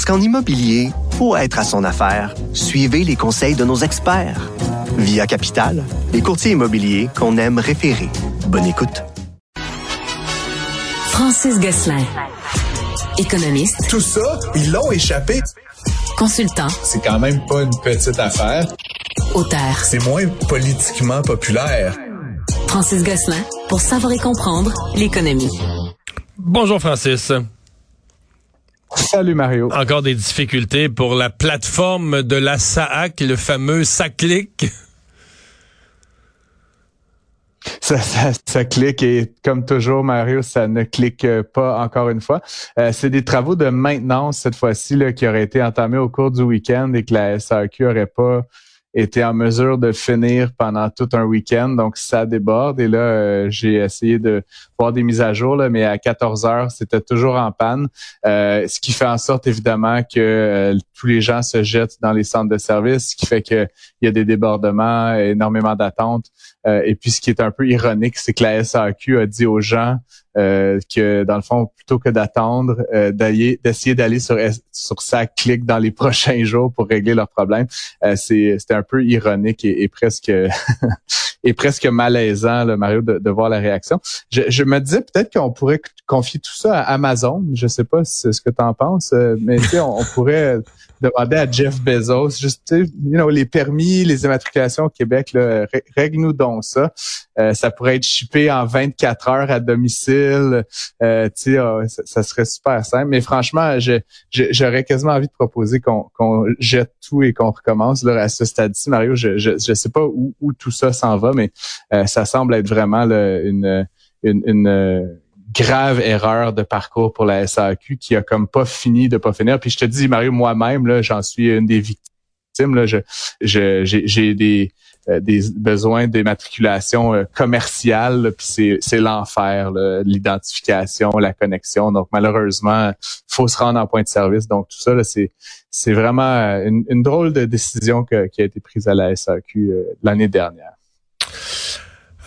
Parce qu'en immobilier, pour être à son affaire, suivez les conseils de nos experts. Via Capital, les courtiers immobiliers qu'on aime référer. Bonne écoute. Francis Gosselin, économiste. Tout ça, ils l'ont échappé. Consultant. C'est quand même pas une petite affaire. Auteur. C'est moins politiquement populaire. Francis Gosselin, pour savoir et comprendre l'économie. Bonjour Francis. Salut Mario. Encore des difficultés pour la plateforme de la SAAC, le fameux SACLIC. Ça, ça, ça, clique et comme toujours, Mario, ça ne clique pas encore une fois. Euh, c'est des travaux de maintenance cette fois-ci qui auraient été entamés au cours du week-end et que la SAQ aurait pas été en mesure de finir pendant tout un week-end, donc ça déborde. Et là, euh, j'ai essayé de voir des mises à jour, là, mais à 14 heures, c'était toujours en panne, euh, ce qui fait en sorte évidemment que euh, tous les gens se jettent dans les centres de service, ce qui fait qu'il y a des débordements, énormément d'attentes. Et puis, ce qui est un peu ironique, c'est que la SAQ a dit aux gens euh, que dans le fond, plutôt que d'attendre, euh, d'essayer d'aller sur sur sa clique dans les prochains jours pour régler leurs problèmes, euh, c'est c'était un peu ironique et, presque et presque malaisant, là, Mario, de, de, voir la réaction. Je, je me disais peut-être qu'on pourrait confier tout ça à Amazon. Je sais pas ce que tu en penses, mais on, on pourrait demander à Jeff Bezos, juste, you know, les permis, les immatriculations au Québec, règle-nous donc ça. Euh, ça pourrait être shippé en 24 heures à domicile. Euh, tu sais, ah, ça, serait super simple. Mais franchement, j'aurais quasiment envie de proposer qu'on jette tout et qu'on recommence. Là, à ce stade-ci, Mario, je, je, sais pas où, où tout ça s'en va, mais euh, ça semble être vraiment une, une, une grave erreur de parcours pour la SAQ qui a comme pas fini de pas finir. Puis je te dis, Mario, moi-même, là, j'en suis une des victimes. Là, je, j'ai des des besoins d'immatriculation euh, commerciale, puis c'est l'enfer, l'identification, la connexion. Donc malheureusement, faut se rendre en point de service. Donc tout ça, c'est c'est vraiment euh, une, une, drôle de décision qui a été prise à la SAQ l'année dernière.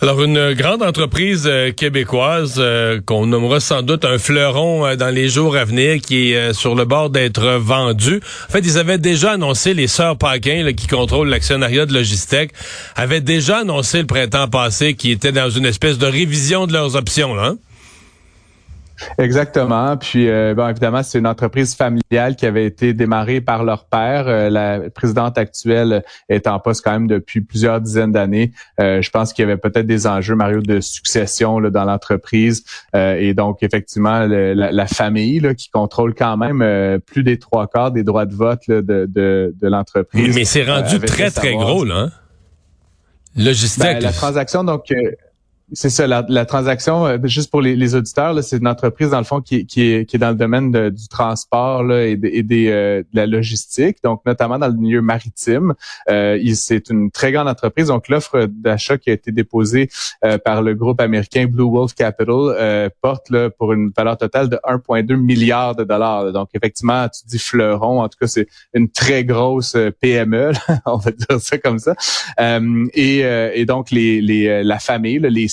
Alors, une grande entreprise euh, québécoise euh, qu'on nommera sans doute un fleuron euh, dans les jours à venir qui est sur le bord d'être vendu. En fait, ils avaient déjà annoncé, les sœurs Paquin qui contrôlent l'actionnariat de Logistec, avaient déjà annoncé le printemps passé qu'ils étaient dans une espèce de révision de leurs options. Hein? Exactement. Puis, euh, bon, évidemment, c'est une entreprise familiale qui avait été démarrée par leur père. Euh, la présidente actuelle est en poste quand même depuis plusieurs dizaines d'années. Euh, je pense qu'il y avait peut-être des enjeux, Mario, de succession là, dans l'entreprise. et donc, effectivement, la, famille là, qui contrôle quand même plus des trois quarts des droits de vote de, de, de l'entreprise. Mais, c'est rendu très, très gros, là. Hein? Logistique. Ben, la transaction, donc, c'est ça, la, la, transaction, euh, juste pour les, les auditeurs, c'est une entreprise, dans le fond, qui, qui, est, qui est dans le domaine du transport là, et, de, et des, euh, de la logistique, donc notamment dans le milieu maritime. Euh, c'est une très grande entreprise. Donc, l'offre d'achat qui a été déposée euh, par le groupe américain Blue Wolf Capital porte là, pour une valeur totale de 1,2 milliard de dollars. Donc, effectivement, tu dis fleuron, en tout cas, c'est une très grosse PME, on va dire ça comme ça. et, et donc, les, les, la famille, les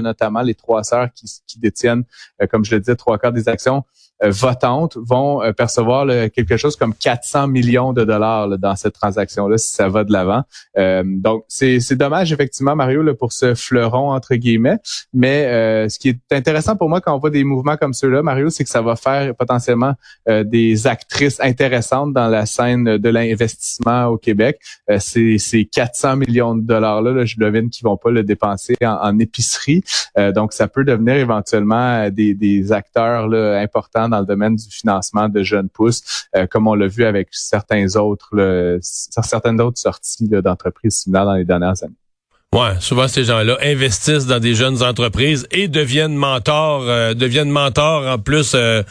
notamment les trois sœurs qui, détiennent, euh, comme je le disais, trois quarts des actions votantes vont euh, percevoir quelque chose comme 400 millions de dollars dans cette transaction-là si ça va de l'avant. Euh, donc, c'est dommage, effectivement, Mario, là, pour ce fleuron, entre guillemets. Mais ce qui est intéressant pour moi quand on voit des mouvements comme ceux-là, Mario, c'est que ça va faire potentiellement des actrices intéressantes dans la scène de l'investissement au Québec. ces, ces 400 millions de dollars-là, je devine qu'ils vont pas le dépenser en, épicerie. donc, ça peut devenir éventuellement des, des acteurs là, dans le domaine du financement de jeunes pousses, euh, comme on l'a vu avec certains autres, certaines autres sorties d'entreprises similaires dans les dernières années. Ouais, souvent ces gens-là investissent dans des jeunes entreprises et deviennent mentors, euh, deviennent mentors en plus euh,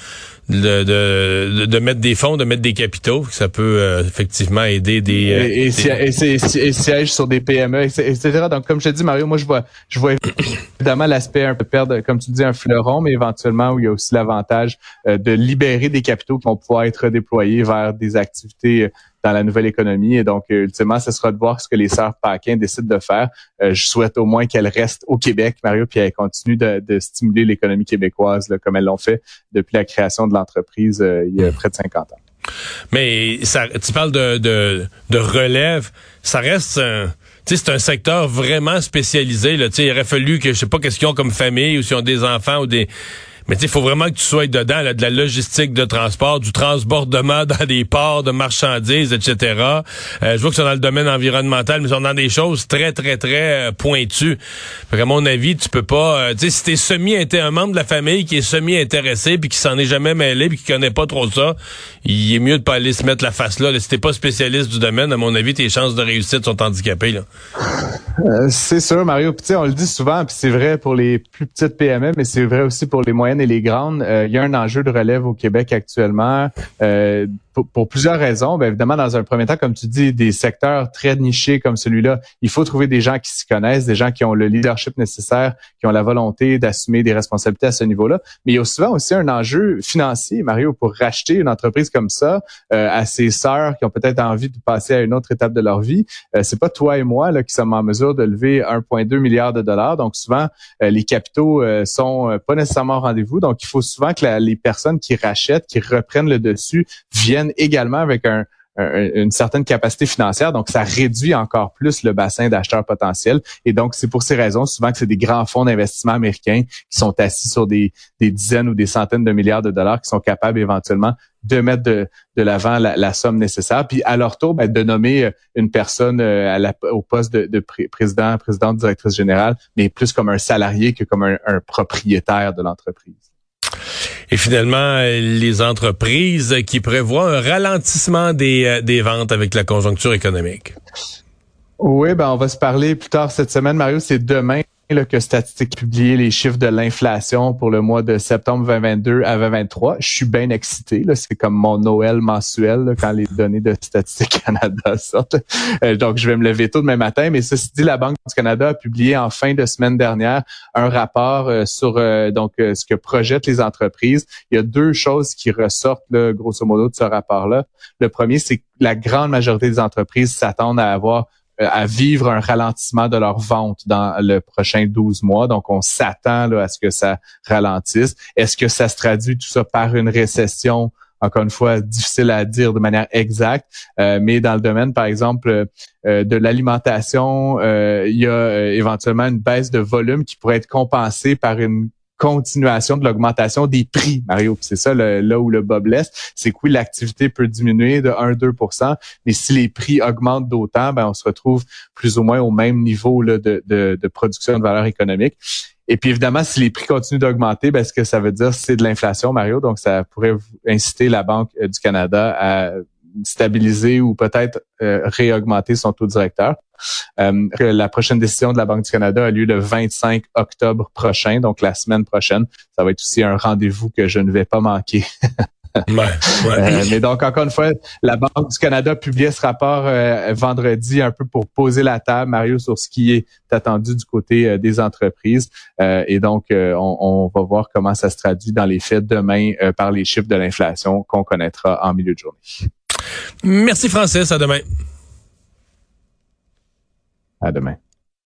de, de, de, mettre des fonds, de mettre des capitaux. Ça peut euh, effectivement aider des... Euh, et, et, siège sur des PME, etc. Donc, comme je te dis, Mario, moi, je vois, je vois évidemment l'aspect un peu perdre, comme tu dis, un fleuron, mais éventuellement où il y a aussi l'avantage euh, de libérer des capitaux qui vont pouvoir être déployés vers des activités dans la nouvelle économie. Et donc, ultimement, ce sera de voir ce que les sœurs Paquin décident de faire. je souhaite au moins qu'elles restent au Québec, Mario, puis elles continuent de, de stimuler l'économie québécoise là, comme elles l'ont fait depuis la création de l'entreprise euh, il y a près de 50 ans. Mais ça, tu parles de, de, relève, ça reste un... c'est un secteur vraiment spécialisé. Là. il aurait fallu que, je sais pas, qu'est-ce qu'ils ont comme famille ou s'ils ont des enfants ou des mais il faut vraiment que tu sois dedans, là, de la logistique de transport, du transbordement dans des ports de marchandises, etc. Euh, je vois que c'est dans le domaine environnemental, mais c'est dans des choses très, très, très euh, pointues. à mon avis, tu peux pas... Euh, tu sais, si t'es semi un membre de la famille qui est semi-intéressé, puis qui s'en est jamais mêlé, puis qui connaît pas trop ça, il est mieux de pas aller se mettre la face là. Si t'es pas spécialiste du domaine, à mon avis, tes chances de réussite sont handicapées. Là. c'est sûr, Mario. Puis on le dit souvent, puis c'est vrai pour les plus petites PME, mais c'est vrai aussi pour les moyennes et les grandes, euh, il y a un enjeu de relève au Québec actuellement. Euh, pour, plusieurs raisons. Bien, évidemment, dans un premier temps, comme tu dis, des secteurs très nichés comme celui-là, il faut trouver des gens qui s'y connaissent, des gens qui ont le leadership nécessaire, qui ont la volonté d'assumer des responsabilités à ce niveau-là. Mais il y a souvent aussi un enjeu financier, Mario, pour racheter une entreprise comme ça euh, à ses sœurs qui ont peut-être envie de passer à une autre étape de leur vie. Euh, c'est pas toi et moi là, qui sommes en mesure de lever 1,2 milliard de dollars. Donc souvent, euh, les capitaux euh, sont pas nécessairement au rendez-vous. Donc il faut souvent que les personnes qui rachètent, qui reprennent le dessus, viennent également avec une certaine capacité financière, donc ça réduit encore plus le bassin d'acheteurs potentiels. Et donc, c'est pour ces raisons souvent que c'est des grands fonds d'investissement américains qui sont assis sur des, dizaines ou des centaines de milliards de dollars qui sont capables éventuellement de mettre de, l'avant la, somme nécessaire, puis à leur tour, ben, de nommer euh, une personne euh, au poste de, président, présidente, directrice générale, mais plus comme un salarié que comme un propriétaire de l'entreprise. Et finalement, les entreprises qui prévoient un ralentissement des, euh, des ventes avec la conjoncture économique. Oui, ben on va se parler plus tard cette semaine, Mario. C'est demain là, que Statistique publié les chiffres de l'inflation pour le mois de septembre 2022 à 2023. Je suis bien excité. Là. C'est comme mon Noël mensuel quand les données de Statistique Canada sortent. Euh, donc, je vais me lever tôt demain matin. Mais ceci dit, la Banque du Canada a publié en fin de semaine dernière un rapport euh, sur euh, donc ce que projettent les entreprises. Il y a deux choses qui ressortent, là, grosso modo, de ce rapport-là. Le premier, c'est que la grande majorité des entreprises s'attendent à avoir euh, à vivre un ralentissement de leur vente dans le prochain 12 mois. Donc, on s'attend à ce que ça ralentisse. Est-ce que ça se traduit tout ça par une récession? Encore une fois, difficile à dire de manière exacte, euh, mais dans le domaine, par exemple, euh, de l'alimentation, il y a éventuellement une baisse de volume qui pourrait être compensée par une continuation de l'augmentation des prix, Mario. C'est ça là où le bas blesse. C'est que oui, l'activité peut diminuer de 1-2 mais si les prix augmentent d'autant, ben, on se retrouve plus ou moins au même niveau là, de, de, de production de valeur économique. Et puis évidemment, si les prix continuent d'augmenter, ben, que ça veut dire, c'est de l'inflation, Mario. Donc, ça pourrait inciter la Banque euh, du Canada à stabiliser ou peut-être euh, réaugmenter son taux directeur. Euh, la prochaine décision de la Banque du Canada a lieu le 25 octobre prochain, donc la semaine prochaine. Ça va être aussi un rendez-vous que je ne vais pas manquer. Euh, mais donc, encore une fois, la Banque du Canada publié ce rapport vendredi un peu pour poser la table, Mario, sur ce qui est attendu du côté des entreprises. et donc, on, on, va voir comment ça se traduit dans les faits demain par les chiffres de l'inflation qu'on connaîtra en milieu de journée. Merci Francis, à demain. À demain.